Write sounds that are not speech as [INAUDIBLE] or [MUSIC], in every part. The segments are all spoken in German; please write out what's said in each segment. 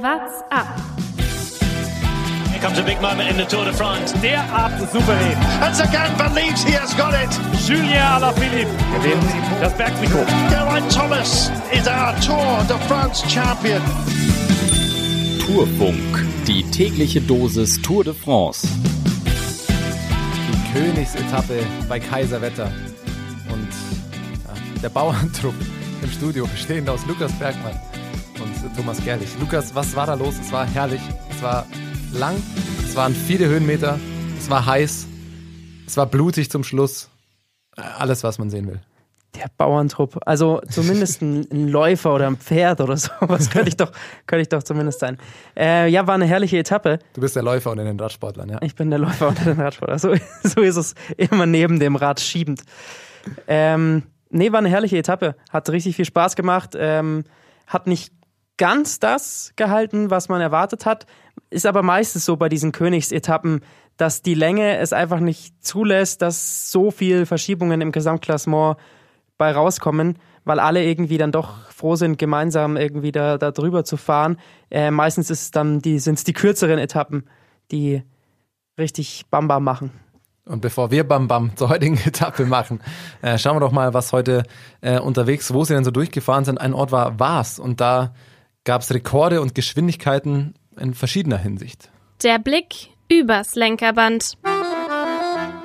What's up? Here comes a big moment in the Tour de France. Derart souverän. And Sagan believes he has got it. Julien Alaphilippe gewinnt das Bergtrikot. Geraint Thomas is our Tour de France champion. Tourfunk, die tägliche Dosis Tour de France. Die Königsetappe bei Kaiserwetter. Und ja, der Bauerntrupp im Studio, bestehend aus Lukas Bergmann und Thomas Gerlich. Lukas, was war da los? Es war herrlich. Es war lang. Es waren viele Höhenmeter. Es war heiß. Es war blutig zum Schluss. Alles, was man sehen will. Der Bauerntrupp. Also zumindest ein, ein, Läufer oder ein Pferd oder [LAUGHS] so. Was könnte ich doch, könnte ich doch zumindest sein. Äh, ja, war eine herrliche Etappe. Du bist der Läufer unter den Radsportlern, ja? Ich bin der Läufer unter den Radsportlern. So, [LAUGHS] so ist es immer neben dem Rad schiebend. Ähm, nee, war eine herrliche Etappe. Hat richtig viel Spaß gemacht. Ähm, hat nicht ganz das gehalten, was man erwartet hat. Ist aber meistens so bei diesen Königsetappen, dass die Länge es einfach nicht zulässt, dass so viel Verschiebungen im Gesamtklassement bei rauskommen, weil alle irgendwie dann doch froh sind, gemeinsam irgendwie da, da drüber zu fahren. Äh, meistens ist dann die, sind es die kürzeren Etappen, die richtig Bam Bam machen. Und bevor wir Bam Bam zur heutigen [LAUGHS] Etappe machen, äh, schauen wir doch mal, was heute äh, unterwegs, wo sie denn so durchgefahren sind. Ein Ort war Vars und da gab es Rekorde und Geschwindigkeiten in verschiedener Hinsicht. Der Blick übers Lenkerband.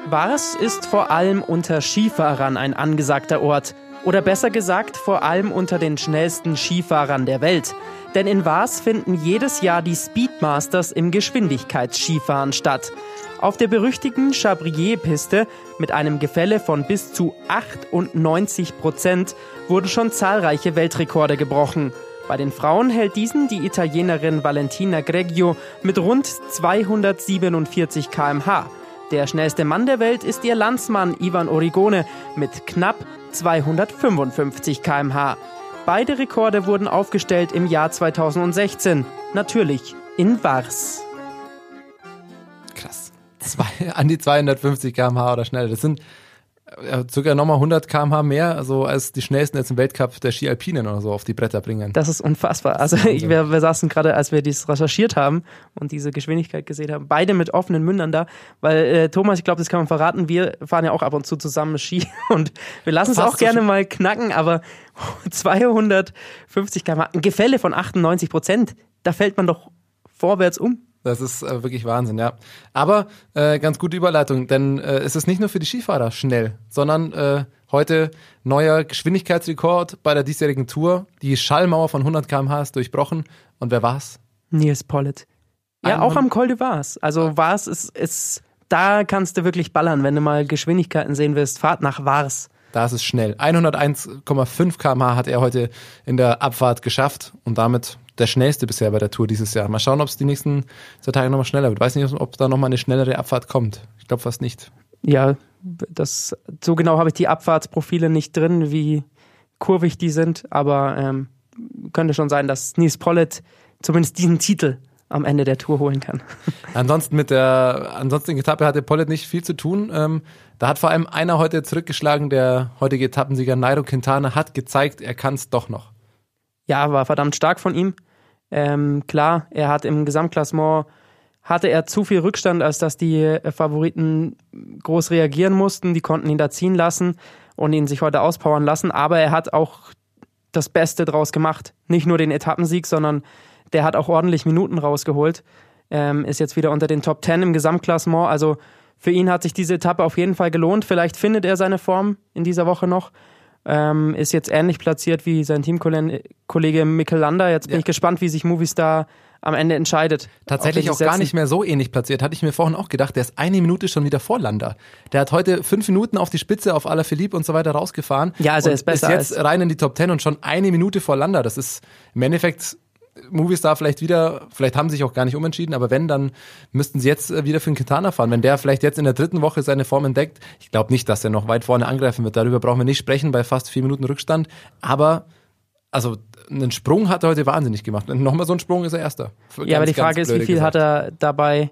Vars ist vor allem unter Skifahrern ein angesagter Ort. Oder besser gesagt, vor allem unter den schnellsten Skifahrern der Welt. Denn in Vars finden jedes Jahr die Speedmasters im Geschwindigkeitsskifahren statt. Auf der berüchtigten Chabrier-Piste mit einem Gefälle von bis zu 98 Prozent wurden schon zahlreiche Weltrekorde gebrochen. Bei den Frauen hält diesen die Italienerin Valentina Greggio mit rund 247 km/h. Der schnellste Mann der Welt ist ihr Landsmann Ivan Origone mit knapp 255 km/h. Beide Rekorde wurden aufgestellt im Jahr 2016, natürlich in Vars. Krass. Zwei, an die 250 km/h oder schneller. Das sind sogar nochmal 100 km/h mehr, also als die schnellsten jetzt im Weltcup der Ski Alpinen oder so auf die Bretter bringen. Das ist unfassbar. Also ich, wir, wir saßen gerade, als wir dies recherchiert haben und diese Geschwindigkeit gesehen haben, beide mit offenen Mündern da, weil äh, Thomas, ich glaube, das kann man verraten, wir fahren ja auch ab und zu zusammen Ski [LAUGHS] und wir lassen es auch gerne mal knacken, aber [LAUGHS] 250 km/h, ein Gefälle von 98 Prozent, da fällt man doch vorwärts um. Das ist äh, wirklich Wahnsinn, ja. Aber äh, ganz gute Überleitung, denn äh, es ist nicht nur für die Skifahrer schnell, sondern äh, heute neuer Geschwindigkeitsrekord bei der diesjährigen Tour. Die Schallmauer von 100 km/h ist durchbrochen. Und wer war's? Nils Pollitt. Ja, auch am Col de Vars. Also Vars ist, ist, da kannst du wirklich ballern, wenn du mal Geschwindigkeiten sehen willst. Fahrt nach Vars. Da ist es schnell. 101,5 km/h hat er heute in der Abfahrt geschafft und damit der schnellste bisher bei der Tour dieses Jahr. Mal schauen, ob es die nächsten zwei Tage nochmal schneller wird. Ich weiß nicht, ob da nochmal eine schnellere Abfahrt kommt. Ich glaube fast nicht. Ja, das, so genau habe ich die Abfahrtsprofile nicht drin, wie kurvig die sind, aber ähm, könnte schon sein, dass Nils Pollitt zumindest diesen Titel am Ende der Tour holen kann. [LAUGHS] Ansonsten mit der ansonsten Etappe hatte Pollitt nicht viel zu tun. Ähm, da hat vor allem einer heute zurückgeschlagen, der heutige Etappensieger Nairo Quintana hat gezeigt, er kann es doch noch ja, war verdammt stark von ihm. Ähm, klar, er hat im Gesamtklassement hatte er zu viel Rückstand, als dass die äh, Favoriten groß reagieren mussten. Die konnten ihn da ziehen lassen und ihn sich heute auspowern lassen. Aber er hat auch das Beste draus gemacht. Nicht nur den Etappensieg, sondern der hat auch ordentlich Minuten rausgeholt. Ähm, ist jetzt wieder unter den Top Ten im Gesamtklassement. Also für ihn hat sich diese Etappe auf jeden Fall gelohnt. Vielleicht findet er seine Form in dieser Woche noch ähm, ist jetzt ähnlich platziert wie sein Teamkollege Mikkel Lander. Jetzt bin ja. ich gespannt, wie sich Movistar am Ende entscheidet. Tatsächlich auch gar nicht mehr so ähnlich platziert. Hatte ich mir vorhin auch gedacht, der ist eine Minute schon wieder vor Lander. Der hat heute fünf Minuten auf die Spitze auf Ala Philippe und so weiter rausgefahren. Ja, also er ist besser. Ist jetzt rein in die Top Ten und schon eine Minute vor Lander. Das ist im Endeffekt Movistar vielleicht wieder, vielleicht haben sie sich auch gar nicht umentschieden, aber wenn, dann müssten sie jetzt äh, wieder für den Quintana fahren. Wenn der vielleicht jetzt in der dritten Woche seine Form entdeckt, ich glaube nicht, dass er noch weit vorne angreifen wird. Darüber brauchen wir nicht sprechen bei fast vier Minuten Rückstand. Aber also einen Sprung hat er heute wahnsinnig gemacht. Und nochmal so ein Sprung ist er erster. Für ja, aber die Frage ist, wie viel gesagt. hat er dabei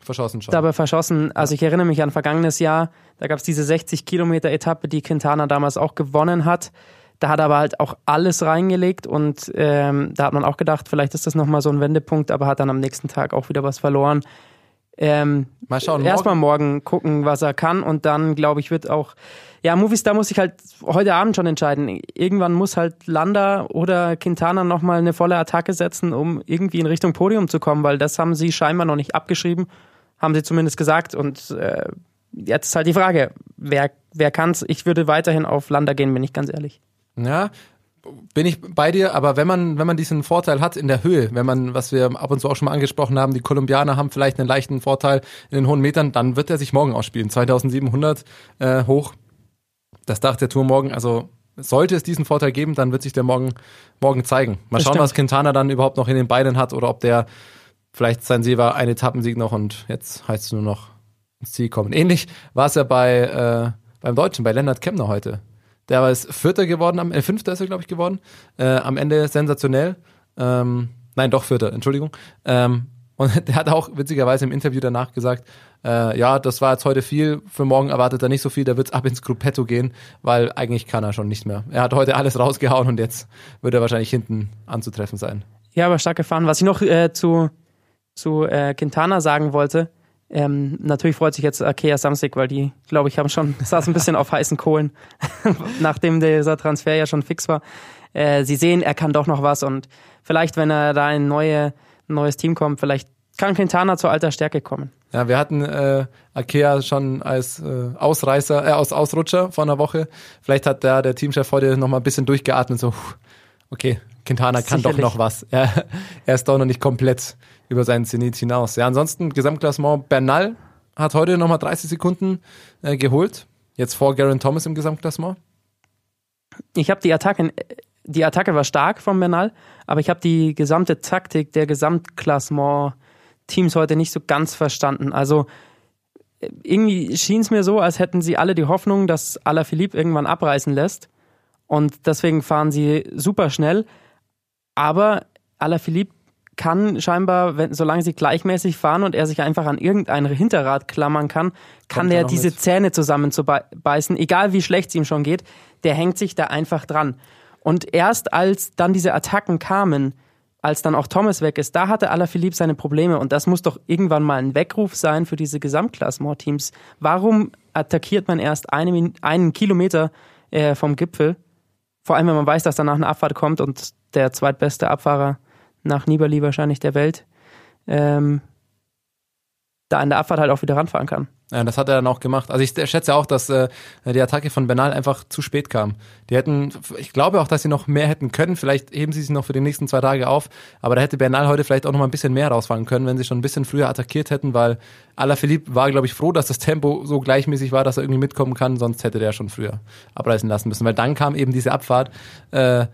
verschossen schon. Dabei verschossen. Also ich erinnere mich an vergangenes Jahr, da gab es diese 60 Kilometer Etappe, die Quintana damals auch gewonnen hat Da hat er aber halt auch alles reingelegt und ähm, da hat man auch gedacht, vielleicht ist das nochmal so ein Wendepunkt, aber hat dann am nächsten Tag auch wieder was verloren. Ähm, Mal schauen. Erstmal morgen gucken, was er kann und dann, glaube ich, wird auch. Ja, Movies, da muss ich halt heute Abend schon entscheiden. Irgendwann muss halt Landa oder Quintana nochmal eine volle Attacke setzen, um irgendwie in Richtung Podium zu kommen, weil das haben sie scheinbar noch nicht abgeschrieben, haben sie zumindest gesagt. Und äh, jetzt ist halt die Frage, wer, wer kann's? Ich würde weiterhin auf Landa gehen, bin ich ganz ehrlich. Ja, bin ich bei dir, aber wenn man, wenn man diesen Vorteil hat in der Höhe, wenn man, was wir ab und zu auch schon mal angesprochen haben, die Kolumbianer haben vielleicht einen leichten Vorteil in den hohen Metern, dann wird er sich morgen ausspielen. 2700 äh, hoch, das Dach der Tour morgen, also sollte es diesen Vorteil geben, dann wird sich der morgen, morgen zeigen. Mal Das schauen, stimmt. was Quintana dann überhaupt noch in den Beinen hat oder ob der vielleicht sein See war, ein Etappensieg noch und jetzt heißt es nur noch ins Ziel kommen. Ähnlich war es ja bei, äh, beim Deutschen, bei Lennart Kemner heute. Der war jetzt Vierter geworden, am, äh, Fünfter ist er, glaube ich, geworden. Äh, am Ende sensationell. Ähm, nein, doch Vierter, Entschuldigung. Ähm, und [LAUGHS] der hat auch witzigerweise im Interview danach gesagt, äh, ja, das war jetzt heute viel, für morgen erwartet er nicht so viel, da wird's ab ins Gruppetto gehen, weil eigentlich kann er schon nicht mehr. Er hat heute alles rausgehauen und jetzt wird er wahrscheinlich hinten anzutreffen sein. Ja, aber stark gefahren. Was ich noch äh, zu, zu äh, Quintana sagen wollte, ähm, natürlich freut sich jetzt Akea Samsic, weil die, glaube ich, haben schon, [LAUGHS] saß ein bisschen auf heißen Kohlen, [LAUGHS] nachdem dieser Transfer ja schon fix war. Äh, sie sehen, er kann doch noch was und vielleicht, wenn er da in neue, ein neues Team kommt, vielleicht kann Quintana zur alter Stärke kommen. Ja, wir hatten äh, Akea schon als äh, Ausreißer, äh, aus Ausrutscher vor einer Woche. Vielleicht hat da der Teamchef heute noch mal ein bisschen durchgeatmet, so, okay, Quintana kann Sicherlich. doch noch was. Er, [LAUGHS] er ist doch noch nicht komplett über seinen Zenit hinaus. Ja, ansonsten Gesamtklassement Bernal hat heute noch mal 30 Sekunden äh, geholt. Jetzt vor Garen Thomas im Gesamtklassement. Ich habe die Attacke, die Attacke war stark von Bernal, aber ich habe die gesamte Taktik der Gesamtklassement-Teams heute nicht so ganz verstanden. Also äh, irgendwie schien es mir so, als hätten sie alle die Hoffnung, dass Alaphilippe irgendwann abreißen lässt. Und deswegen fahren sie super schnell. Aber Alaphilippe kann scheinbar, wenn, solange sie gleichmäßig fahren und er sich einfach an irgendein Hinterrad klammern kann, kann Kommt er diese mit. Zähne zusammenbeißen, egal wie schlecht es ihm schon geht, der hängt sich da einfach dran. Und erst als dann diese Attacken kamen, als dann auch Thomas weg ist, da hatte Alaphilippe seine Probleme und das muss doch irgendwann mal ein Weckruf sein für diese Gesamtklassement-Teams. Warum attackiert man erst eine, einen Kilometer äh, vom Gipfel? Vor allem, wenn man weiß, dass danach eine Abfahrt kommt und der zweitbeste Abfahrer nach Nibali wahrscheinlich der Welt ähm, da in der Abfahrt halt auch wieder ranfahren kann. Ja, das hat er dann auch gemacht. Also ich schätze auch, dass äh, die Attacke von Bernal einfach zu spät kam. Die hätten, ich glaube auch, dass sie noch mehr hätten können. Vielleicht heben sie sich noch für die nächsten zwei Tage auf. Aber da hätte Bernal heute vielleicht auch noch mal ein bisschen mehr rausfahren können, wenn sie schon ein bisschen früher attackiert hätten, weil Alaphilippe war, glaube ich, froh, dass das Tempo so gleichmäßig war, dass er irgendwie mitkommen kann. Sonst hätte der schon früher abreißen lassen müssen. Weil dann kam eben diese Abfahrt. Äh,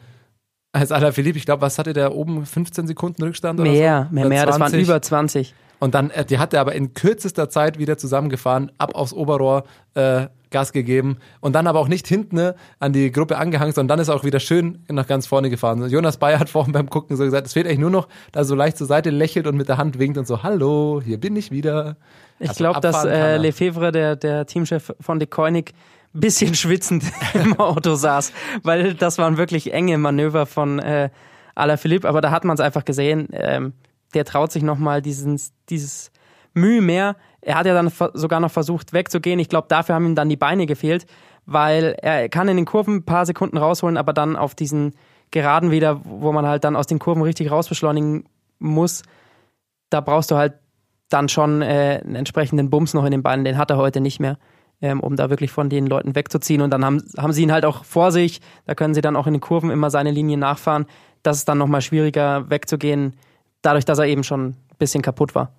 als Alaphilippe, ich glaube, was hatte der oben? 15 Sekunden Rückstand oder Mehr, so? mehr, Oder mehr, das waren 20? über 20. Und dann, äh, die hat er aber in kürzester Zeit wieder zusammengefahren, ab aufs Oberrohr äh, Gas gegeben und dann aber auch nicht hinten ne, an die Gruppe angehangen, sondern dann ist er auch wieder schön nach ganz vorne gefahren. Jonas Bayer hat vorhin beim Gucken so gesagt, es fehlt eigentlich nur noch, dass er so leicht zur Seite lächelt und mit der Hand winkt und so, hallo, hier bin ich wieder. Ich Also glaube, dass äh. Lefebvre, der, der Teamchef von De Koenig, bisschen schwitzend [LAUGHS] im Auto saß, weil das waren wirklich enge Manöver von äh, Alaphilippe, aber da hat man es einfach gesehen, ähm, der traut sich nochmal dieses, dieses Mühe mehr. Er hat ja dann sogar noch versucht wegzugehen. Ich glaube, dafür haben ihm dann die Beine gefehlt, weil er kann in den Kurven ein paar Sekunden rausholen, aber dann auf diesen Geraden wieder, wo man halt dann aus den Kurven richtig rausbeschleunigen muss, da brauchst du halt dann schon äh, einen entsprechenden Bums noch in den Beinen. Den hat er heute nicht mehr, ähm, um da wirklich von den Leuten wegzuziehen. Und dann haben, haben sie ihn halt auch vor sich. Da können sie dann auch in den Kurven immer seine Linie nachfahren. Das ist dann nochmal schwieriger wegzugehen, dadurch, dass er eben schon ein bisschen kaputt war.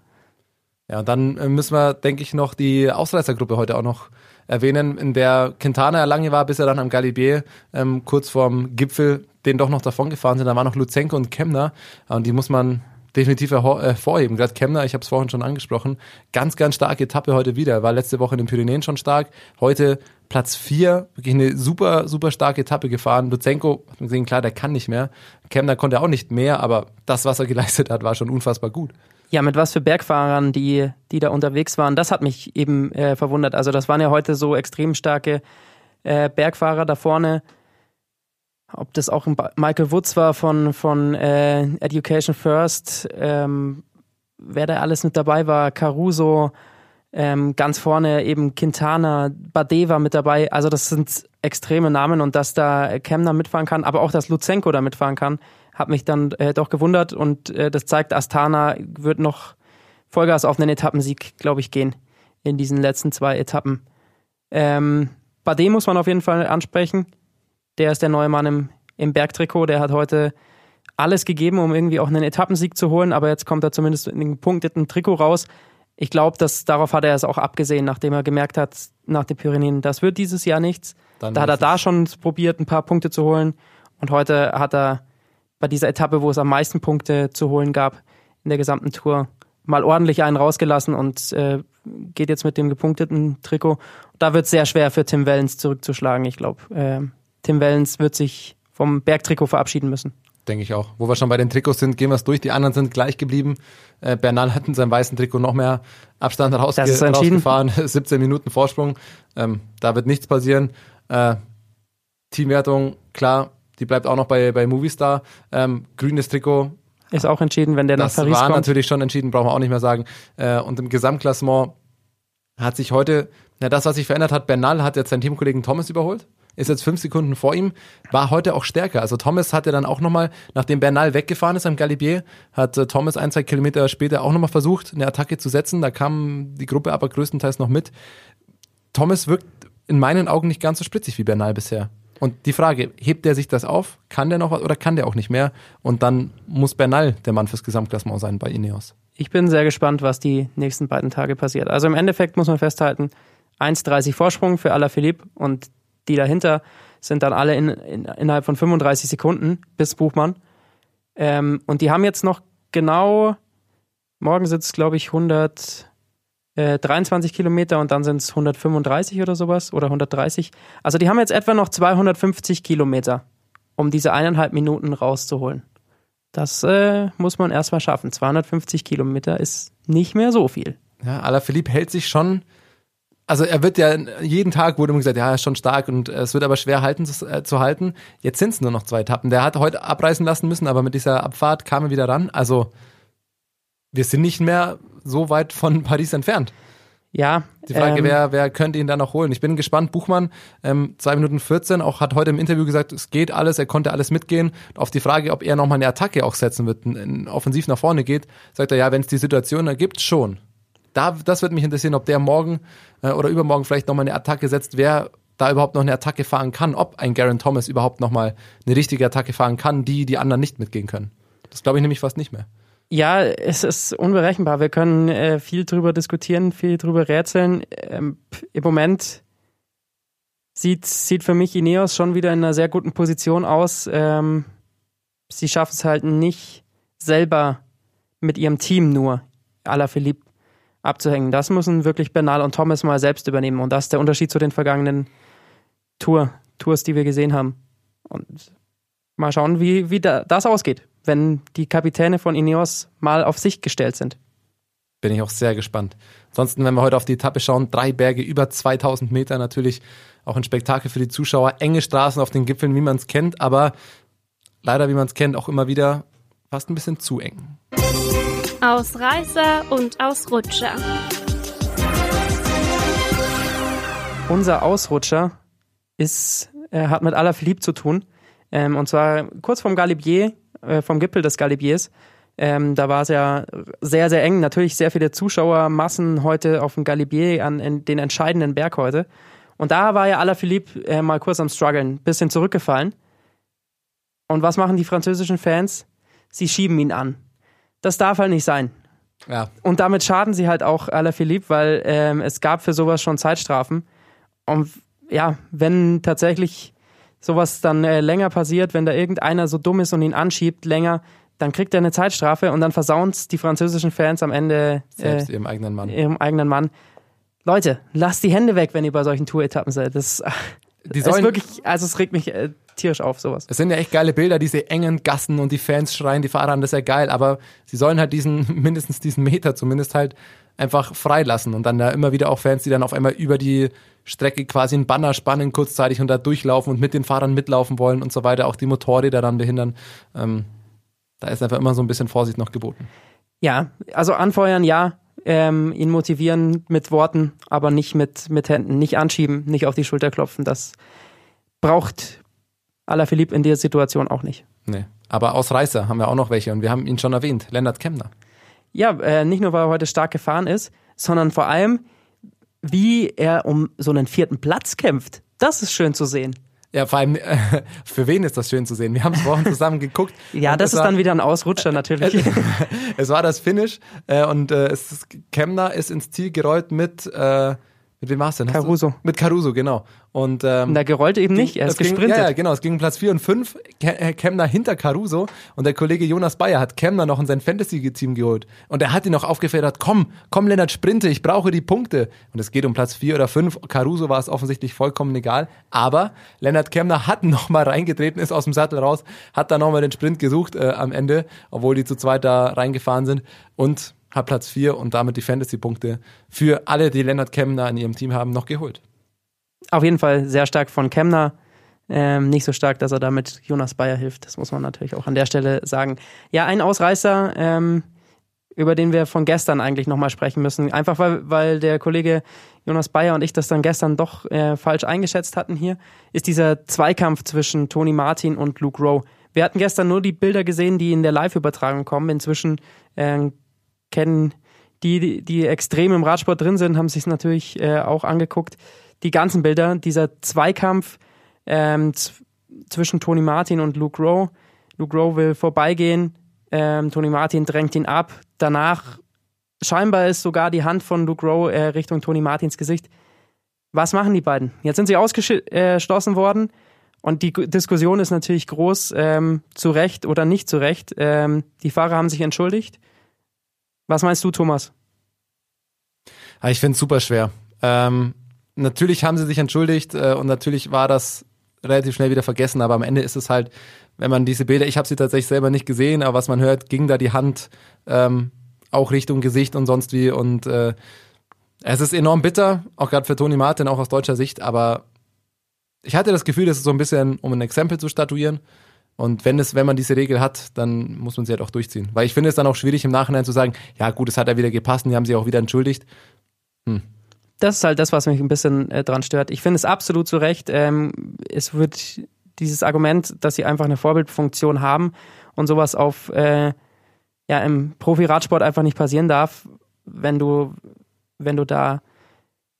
Ja, und dann äh, müssen wir, denke ich, noch die Ausreißergruppe heute auch noch erwähnen, in der Quintana lange war, bis er dann am Galibier ähm, kurz vorm Gipfel den doch noch davon gefahren sind. Da waren noch Luzenko und Kemner und die muss man definitiv hervor- hervorheben. Gerade Kemner, ich habe es vorhin schon angesprochen, ganz, ganz starke Etappe heute wieder. Er war letzte Woche in den Pyrenäen schon stark. Heute Platz vier, wirklich eine super, super starke Etappe gefahren. Luzenko, hat man gesehen, klar, der kann nicht mehr. Kemner konnte auch nicht mehr, aber das, was er [LAUGHS] geleistet hat, war schon unfassbar gut. Ja, mit was für Bergfahrern, die, die da unterwegs waren, das hat mich eben äh, verwundert. Also das waren ja heute so extrem starke äh, Bergfahrer da vorne. Ob das auch Michael Woods war von, von äh, Education First, ähm, wer da alles mit dabei war, Caruso, ähm, ganz vorne eben Quintana, Bade war mit dabei. Also das sind extreme Namen und dass da Kemner mitfahren kann, aber auch, dass Luzenko da mitfahren kann, hat mich dann äh, doch gewundert und äh, das zeigt, Astana wird noch Vollgas auf einen Etappensieg, glaube ich, gehen in diesen letzten zwei Etappen. Ähm, Bade muss man auf jeden Fall ansprechen. Der ist der neue Mann im, im Bergtrikot. Der hat heute alles gegeben, um irgendwie auch einen Etappensieg zu holen, aber jetzt kommt er zumindest in einem punkteten Trikot raus. Ich glaube, dass darauf hat er es auch abgesehen, nachdem er gemerkt hat, nach den Pyrenäen, das wird dieses Jahr nichts. Dann da hat er da schon probiert, ein paar Punkte zu holen. Und heute hat er bei dieser Etappe, wo es am meisten Punkte zu holen gab in der gesamten Tour, mal ordentlich einen rausgelassen und äh, geht jetzt mit dem gepunkteten Trikot. Da wird es sehr schwer für Tim Wellens zurückzuschlagen. Ich glaube, äh, Tim Wellens wird sich vom Bergtrikot verabschieden müssen. Denke ich auch. Wo wir schon bei den Trikots sind, gehen wir es durch. Die anderen sind gleich geblieben. Äh, Bernal hat in seinem weißen Trikot noch mehr Abstand rausge Das rausgefahren. [LAUGHS] 17 Minuten Vorsprung. Ähm, da wird nichts passieren. Äh, Teamwertung, klar, die bleibt auch noch bei, bei Movistar. Ähm, grünes Trikot, Ist auch entschieden, wenn der nach das Paris war kommt. natürlich schon entschieden, brauchen wir auch nicht mehr sagen. Äh, und im Gesamtklassement hat sich heute, na, das, was sich verändert hat, Bernal hat jetzt seinen Teamkollegen Thomas überholt, ist jetzt fünf Sekunden vor ihm, war heute auch stärker. Also Thomas hatte dann auch nochmal, nachdem Bernal weggefahren ist am Galibier, hat äh, Thomas ein, zwei Kilometer später auch nochmal versucht, eine Attacke zu setzen. Da kam die Gruppe aber größtenteils noch mit. Thomas wirkt in meinen Augen nicht ganz so spritzig wie Bernal bisher. Und die Frage, hebt er sich das auf? Kann der noch was oder kann der auch nicht mehr? Und dann muss Bernal der Mann fürs Gesamtklassement sein bei Ineos. Ich bin sehr gespannt, was die nächsten beiden Tage passiert. Also im Endeffekt muss man festhalten, 1,30 Vorsprung für Alaphilippe und die dahinter sind dann alle in, in, innerhalb von 35 Sekunden bis Buchmann. Ähm, und die haben jetzt noch genau, morgen sind es glaube ich 123 Kilometer und dann sind es 135 oder sowas oder 130. Also die haben jetzt etwa noch 250 Kilometer, um diese eineinhalb Minuten rauszuholen. Das äh, muss man erstmal schaffen. 250 Kilometer ist nicht mehr so viel. Ja, Alaphilippe hält sich schon. Also er wird ja jeden Tag wurde immer gesagt, ja, er ist schon stark und äh, es wird aber schwer halten zu, äh, zu halten. Jetzt sind es nur noch zwei Etappen. Der hat heute abreißen lassen müssen, aber mit dieser Abfahrt kam er wieder ran. Also wir sind nicht mehr so weit von [LAUGHS] Paris entfernt. Ja, Die Frage, ähm, wer, wer könnte ihn da noch holen? Ich bin gespannt. Buchmann, ähm, 2 Minuten 14, auch hat heute im Interview gesagt, es geht alles, er konnte alles mitgehen. Auf die Frage, ob er nochmal eine Attacke auch setzen wird, in, in offensiv nach vorne geht, sagt er, ja, wenn es die Situation ergibt, schon. Da, das wird mich interessieren, ob der morgen äh, oder übermorgen vielleicht nochmal eine Attacke setzt, wer da überhaupt noch eine Attacke fahren kann, ob ein Garen Thomas überhaupt nochmal eine richtige Attacke fahren kann, die die anderen nicht mitgehen können. Das glaube ich nämlich fast nicht mehr. Ja, es ist unberechenbar. Wir können äh, viel drüber diskutieren, viel drüber rätseln. Ähm, Im Moment sieht, sieht für mich Ineos schon wieder in einer sehr guten Position aus. Ähm, sie schaffen es halt nicht selber mit ihrem Team nur, Alaphilippe, abzuhängen. Das müssen wirklich Bernal und Thomas mal selbst übernehmen. Und das ist der Unterschied zu den vergangenen Tour, Tours, die wir gesehen haben. Und mal schauen, wie, wie da, das ausgeht, wenn die Kapitäne von Ineos mal auf sich gestellt sind. Bin ich auch sehr gespannt. Ansonsten, wenn wir heute auf die Etappe schauen, drei Berge über 2000 Meter, natürlich auch ein Spektakel für die Zuschauer. Enge Straßen auf den Gipfeln, wie man es kennt, aber leider, wie man es kennt, auch immer wieder fast ein bisschen zu eng. Ausreißer und Ausrutscher. Unser Ausrutscher ist, äh, hat mit Alaphilippe zu tun. Ähm, und zwar kurz vom Galibier, äh, vom Gipfel des Galibiers. Ähm, da war es ja sehr, sehr eng. Natürlich sehr viele Zuschauermassen heute auf dem Galibier an den entscheidenden Berg heute. Und da war ja Alaphilippe äh, mal kurz am struggeln, bisschen zurückgefallen. Und was machen die französischen Fans? Sie schieben ihn an. Das darf halt nicht sein. Ja, Und damit schaden sie halt auch Alaphilippe, weil ähm, es gab für sowas schon Zeitstrafen. Und ja, wenn tatsächlich sowas dann äh, länger passiert, wenn da irgendeiner so dumm ist und ihn anschiebt länger, dann kriegt er eine Zeitstrafe und dann versauen die französischen Fans am Ende selbst äh, ihrem eigenen Mann. ihrem eigenen Mann. Leute, lasst die Hände weg, wenn ihr bei solchen Tour-Etappen seid. Das, [LAUGHS] Die das ist sollen, wirklich, also es regt mich äh, tierisch auf, sowas. Es sind ja echt geile Bilder, diese engen Gassen und die Fans schreien die Fahrer an, das ist ja geil, aber sie sollen halt diesen, [LAUGHS] mindestens diesen Meter zumindest halt einfach freilassen und dann da immer wieder auch Fans, die dann auf einmal über die Strecke quasi einen Banner spannen kurzzeitig und da durchlaufen und mit den Fahrern mitlaufen wollen und so weiter, auch die Motorräder dann behindern. Ähm, da ist einfach immer so ein bisschen Vorsicht noch geboten. Ja, also anfeuern, ja, ähm, ihn motivieren mit Worten, aber nicht mit, mit Händen, nicht anschieben, nicht auf die Schulter klopfen. Das braucht Alaphilippe in der Situation auch nicht. Nee. Aber Ausreißer haben wir auch noch welche und wir haben ihn schon erwähnt, Lennart Kemner. Ja, äh, nicht nur, weil er heute stark gefahren ist, sondern vor allem, wie er um so einen vierten Platz kämpft. Das ist schön zu sehen. Ja, vor allem, äh, für wen ist das schön zu sehen? Wir haben es vorhin zusammen geguckt. [LAUGHS] ja, das ist war, dann wieder ein Ausrutscher natürlich. [LAUGHS] es war das Finish äh, und äh, es ist, Kemner ist ins Ziel gerollt mit äh, mit wem war es denn? Caruso. Mit Caruso, genau. Und, ähm, Na, gerollt eben nicht, er ist ging, gesprintet. Ja, ja, genau. Es ging Platz 4 und 5, äh, Kemner hinter Caruso und der Kollege Jonas Bayer hat Kemner noch in sein Fantasy-Team geholt. Und er hat ihn noch aufgefordert, komm, komm Lennart, sprinte, ich brauche die Punkte. Und es geht um Platz 4 oder 5. Caruso war es offensichtlich vollkommen egal. Aber Lennart Kemner hat [LAUGHS] noch mal reingetreten, ist aus dem Sattel raus, hat dann noch mal den Sprint gesucht äh, am Ende, obwohl die zu zweit da reingefahren sind. Und hat Platz 4 und damit die Fantasy-Punkte für alle, die Leonard Kemner in ihrem Team haben, noch geholt. Auf jeden Fall sehr stark von Kemner. Ähm, nicht so stark, dass er damit Jonas Bayer hilft. Das muss man natürlich auch an der Stelle sagen. Ja, ein Ausreißer, ähm, über den wir von gestern eigentlich nochmal sprechen müssen. Einfach weil, weil der Kollege Jonas Bayer und ich das dann gestern doch äh, falsch eingeschätzt hatten hier, ist dieser Zweikampf zwischen Tony Martin und Luke Rowe. Wir hatten gestern nur die Bilder gesehen, die in der Live-Übertragung kommen. Inzwischen äh, kennen die, die extrem im Radsport drin sind, haben sich natürlich äh, auch angeguckt. Die ganzen Bilder, dieser Zweikampf ähm, zwischen Tony Martin und Luke Rowe. Luke Rowe will vorbeigehen, ähm, Tony Martin drängt ihn ab. Danach scheinbar ist sogar die Hand von Luke Rowe äh, Richtung Tony Martins Gesicht. Was machen die beiden? Jetzt sind sie ausgeschlossen worden und die Diskussion ist natürlich groß, ähm, zu Recht oder nicht zu Recht. Ähm, die Fahrer haben sich entschuldigt. Was meinst du, Thomas? Ah, ich finde es super schwer. Ähm, natürlich haben sie sich entschuldigt äh, und natürlich war das relativ schnell wieder vergessen, aber am Ende ist es halt, wenn man diese Bilder, ich habe sie tatsächlich selber nicht gesehen, aber was man hört, ging da die Hand ähm, auch Richtung Gesicht und sonst wie und äh, es ist enorm bitter, auch gerade für Toni Martin, auch aus deutscher Sicht, aber ich hatte das Gefühl, das ist so ein bisschen, um ein Exempel zu statuieren, und wenn es, wenn man diese Regel hat, dann muss man sie halt auch durchziehen. Weil ich finde es dann auch schwierig im Nachhinein zu sagen, ja gut, es hat ja wieder gepasst und die haben sich auch wieder entschuldigt. Hm. Das ist halt das, was mich ein bisschen äh, dran stört. Ich finde es absolut zu Recht. Ähm, es wird dieses Argument, dass sie einfach eine Vorbildfunktion haben und sowas auf äh, ja im Profi-Radsport einfach nicht passieren darf, wenn du wenn du da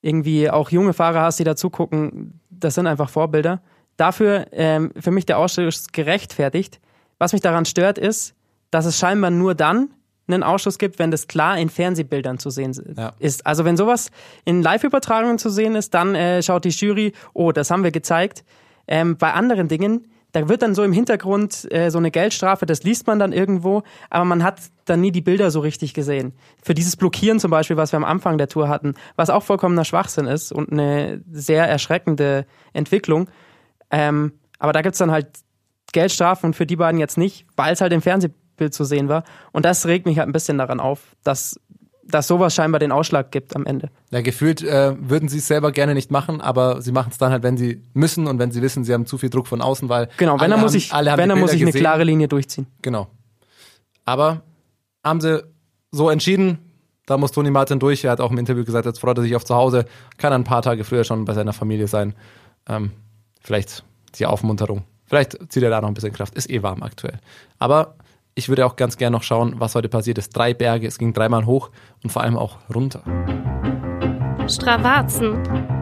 irgendwie auch junge Fahrer hast, die da zugucken, das sind einfach Vorbilder dafür ähm, für mich der Ausschuss gerechtfertigt. Was mich daran stört, ist, dass es scheinbar nur dann einen Ausschuss gibt, wenn das klar in Fernsehbildern zu sehen ja. ist. Also wenn sowas in Live-Übertragungen zu sehen ist, dann äh, schaut die Jury, oh, das haben wir gezeigt. Ähm, bei anderen Dingen, da wird dann so im Hintergrund äh, so eine Geldstrafe, das liest man dann irgendwo, aber man hat dann nie die Bilder so richtig gesehen. Für dieses Blockieren zum Beispiel, was wir am Anfang der Tour hatten, was auch vollkommener Schwachsinn ist und eine sehr erschreckende Entwicklung, ähm, aber da gibt's dann halt Geldstrafen und für die beiden jetzt nicht, weil es halt im Fernsehbild zu sehen war. Und das regt mich halt ein bisschen daran auf, dass, dass sowas scheinbar den Ausschlag gibt am Ende. Ja, gefühlt äh, würden sie es selber gerne nicht machen, aber sie machen es dann halt, wenn sie müssen und wenn sie wissen, sie haben zu viel Druck von außen, weil. Genau, wenn er muss ich, wenn er muss ich eine klare Linie durchziehen. Genau. Aber haben sie so entschieden, da muss Toni Martin durch. Er hat auch im Interview gesagt, jetzt freut er sich auf zu Hause, kann ein paar Tage früher schon bei seiner Familie sein. Ähm, Vielleicht die Aufmunterung. Vielleicht zieht er da noch ein bisschen Kraft. Ist eh warm aktuell. Aber ich würde auch ganz gerne noch schauen, was heute passiert ist. Drei Berge, es ging dreimal hoch und vor allem auch runter. Stravazen.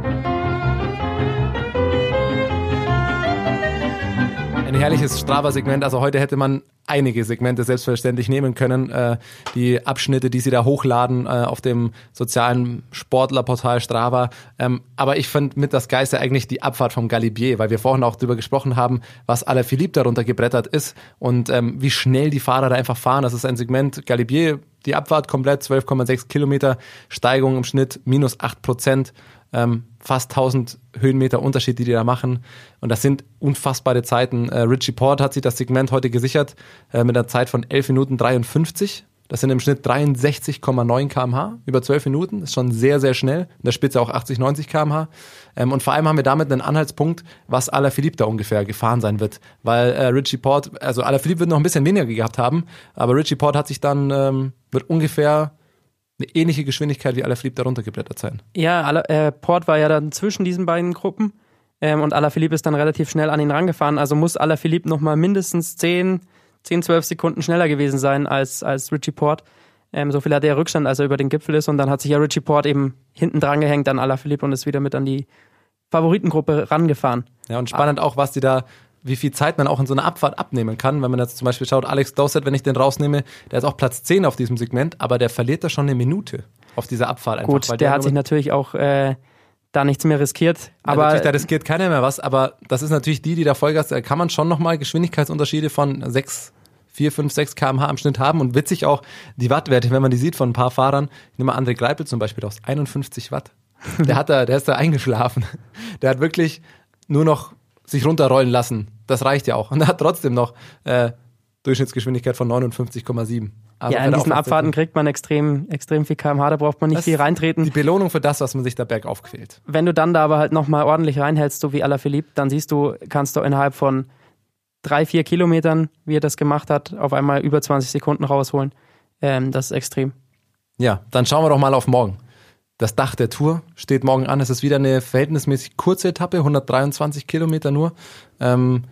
Ein herrliches Strava-Segment. Also heute hätte man einige Segmente selbstverständlich nehmen können. Äh, die Abschnitte, die sie da hochladen äh, auf dem sozialen Sportlerportal Strava. Ähm, aber ich fand mit das Geiste eigentlich die Abfahrt vom Galibier, weil wir vorhin auch darüber gesprochen haben, was Alaphilippe darunter gebrettert ist und ähm, wie schnell die Fahrer da einfach fahren. Das ist ein Segment Galibier, die Abfahrt komplett 12,6 Kilometer, Steigung im Schnitt minus 8 Prozent. Ähm, fast 1000 Höhenmeter Unterschied, die die da machen. Und das sind unfassbare Zeiten. Äh, Richie Port hat sich das Segment heute gesichert äh, mit einer Zeit von 11 Minuten 53. Das sind im Schnitt 63,9 kmh über 12 Minuten. Ist schon sehr, sehr schnell. In der Spitze auch 80, 90 kmh. Ähm, und vor allem haben wir damit einen Anhaltspunkt, was Alaphilippe da ungefähr gefahren sein wird. Weil äh, Richie Port, also Alaphilippe wird noch ein bisschen weniger gehabt haben, aber Richie Port hat sich dann, ähm, wird ungefähr eine ähnliche Geschwindigkeit wie Alaphilippe darunter geblättert sein. Ja, äh, Port war ja dann zwischen diesen beiden Gruppen ähm, und Alaphilippe ist dann relativ schnell an ihn rangefahren. Also muss Alaphilippe nochmal mindestens 10, 10, 12 Sekunden schneller gewesen sein als, als Richie Port. Ähm, so viel hat er Rückstand, als er über den Gipfel ist und dann hat sich ja Richie Port eben hinten dran gehängt an Alaphilippe und ist wieder mit an die Favoritengruppe rangefahren. Ja, und spannend auch, was die da wie viel Zeit man auch in so einer Abfahrt abnehmen kann. Wenn man jetzt zum Beispiel schaut, Alex Dowsett, wenn ich den rausnehme, der ist auch Platz 10 auf diesem Segment, aber der verliert da schon eine Minute auf dieser Abfahrt einfach. Gut, der hat sich natürlich auch äh, da nichts mehr riskiert. Aber ja, natürlich, da riskiert keiner mehr was, aber das ist natürlich die, die da Vollgas, da kann man schon nochmal Geschwindigkeitsunterschiede von 6, 4, 5, 6 kmh im Schnitt haben und witzig auch die Wattwerte, wenn man die sieht von ein paar Fahrern. Ich nehme mal André Greipel zum Beispiel aus, 51 Watt. Der hat da, der ist da eingeschlafen. Der hat wirklich nur noch sich runterrollen lassen das reicht ja auch. Und er hat trotzdem noch äh, Durchschnittsgeschwindigkeit von 59,7. Ja, in diesen Abfahrten kriegt man extrem, extrem viel kmh, da braucht man nicht viel reintreten. Die Belohnung für das, was man sich da bergauf quält. Wenn du dann da aber halt nochmal ordentlich reinhältst, so wie Alaphilippe, dann siehst du, kannst du innerhalb von drei, vier Kilometern, wie er das gemacht hat, auf einmal über 20 Sekunden rausholen. Ähm, das ist extrem. Ja, dann schauen wir doch mal auf morgen. Das Dach der Tour steht morgen an. Es ist wieder eine verhältnismäßig kurze Etappe, 123 Kilometer nur. Ähm,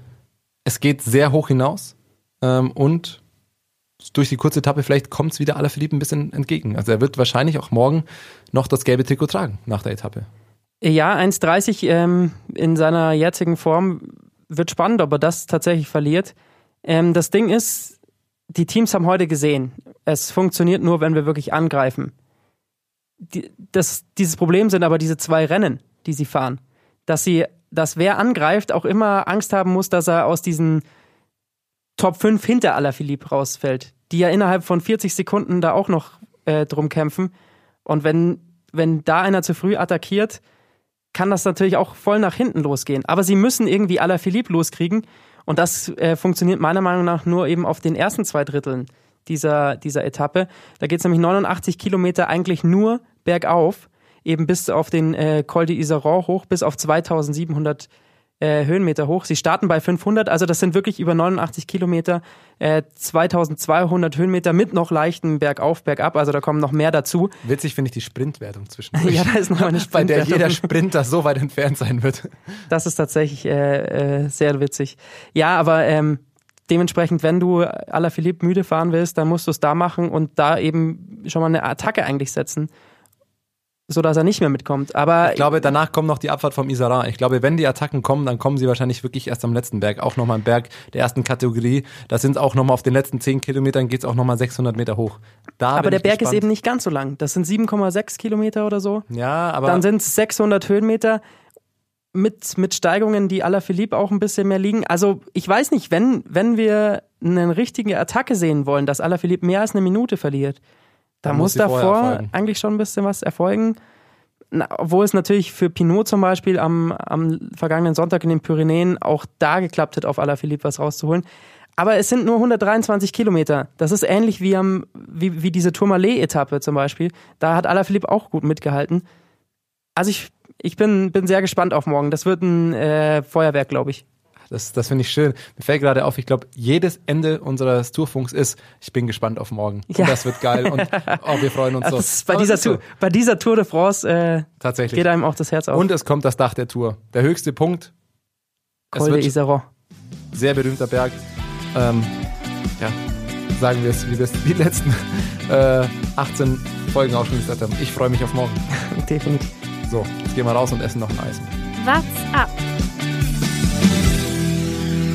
es geht sehr hoch hinaus ähm, und durch die kurze Etappe vielleicht kommt es wieder Verliebten ein bisschen entgegen. Also er wird wahrscheinlich auch morgen noch das gelbe Trikot tragen nach der Etappe. Ja, 1,30 ähm, in seiner jetzigen Form wird spannend, ob er das tatsächlich verliert. Ähm, das Ding ist, die Teams haben heute gesehen, es funktioniert nur, wenn wir wirklich angreifen. Die, das, dieses Problem sind aber diese zwei Rennen, die sie fahren. Dass sie dass wer angreift, auch immer Angst haben muss, dass er aus diesen Top 5 hinter Alaphilippe rausfällt, die ja innerhalb von 40 Sekunden da auch noch äh, drum kämpfen. Und wenn, wenn da einer zu früh attackiert, kann das natürlich auch voll nach hinten losgehen. Aber sie müssen irgendwie Alaphilippe loskriegen. Und das äh, funktioniert meiner Meinung nach nur eben auf den ersten zwei Dritteln dieser, dieser Etappe. Da geht es nämlich 89 Kilometer eigentlich nur bergauf eben bis auf den äh, Col de Isaron hoch, bis auf 2700 äh, Höhenmeter hoch. Sie starten bei 500, also das sind wirklich über 89 Kilometer, äh, 2200 Höhenmeter mit noch leichten Bergauf, Bergab, also da kommen noch mehr dazu. Witzig finde ich die Sprintwertung zwischen. [LAUGHS] ja, da ist noch eine Sprintwertung. [LAUGHS] Bei der jeder Sprinter so weit entfernt sein wird. Das ist tatsächlich äh, äh, sehr witzig. Ja, aber ähm, dementsprechend, wenn du Alaphilippe müde fahren willst, dann musst du es da machen und da eben schon mal eine Attacke eigentlich setzen so dass er nicht mehr mitkommt. Aber ich glaube, danach kommt noch die Abfahrt vom Isara. Ich glaube, wenn die Attacken kommen, dann kommen sie wahrscheinlich wirklich erst am letzten Berg. Auch nochmal ein Berg der ersten Kategorie. Da sind es auch nochmal auf den letzten 10 Kilometern geht es auch nochmal 600 Meter hoch. Da aber der Berg gespannt. ist eben nicht ganz so lang. Das sind 7,6 Kilometer oder so. Ja, aber. Dann sind es 600 Höhenmeter mit, mit Steigungen, die aller Philippe auch ein bisschen mehr liegen. Also ich weiß nicht, wenn, wenn wir eine richtige Attacke sehen wollen, dass Alaphilippe mehr als eine Minute verliert, da, muss, muss davor eigentlich schon ein bisschen was erfolgen. Na, obwohl es natürlich für Pinot zum Beispiel am, am vergangenen Sonntag in den Pyrenäen auch da geklappt hat, auf Alaphilippe was rauszuholen. Aber es sind nur 123 Kilometer. Das ist ähnlich wie, am, wie, wie diese Tourmalet-Etappe zum Beispiel. Da hat Alaphilippe auch gut mitgehalten. Also ich, ich bin, bin sehr gespannt auf morgen. Das wird ein äh, Feuerwerk, glaube ich. Das, das finde ich schön. Mir fällt gerade auf, ich glaube, jedes Ende unseres Tourfunks ist, ich bin gespannt auf morgen. Ja. Und das wird geil und oh, wir freuen uns so. Bei dieser, Tour, bei dieser Tour de France äh, Tatsächlich. geht einem auch das Herz auf. Und es kommt das Dach der Tour. Der höchste Punkt. Col de Isaron. Sehr berühmter Berg. Ähm, ja, sagen wir es, wie wir es die letzten äh, 18 Folgen auch schon gesagt haben. Ich freue mich auf morgen. [LAUGHS] Definitiv. So, jetzt gehen wir raus und essen noch ein Eis. What's up?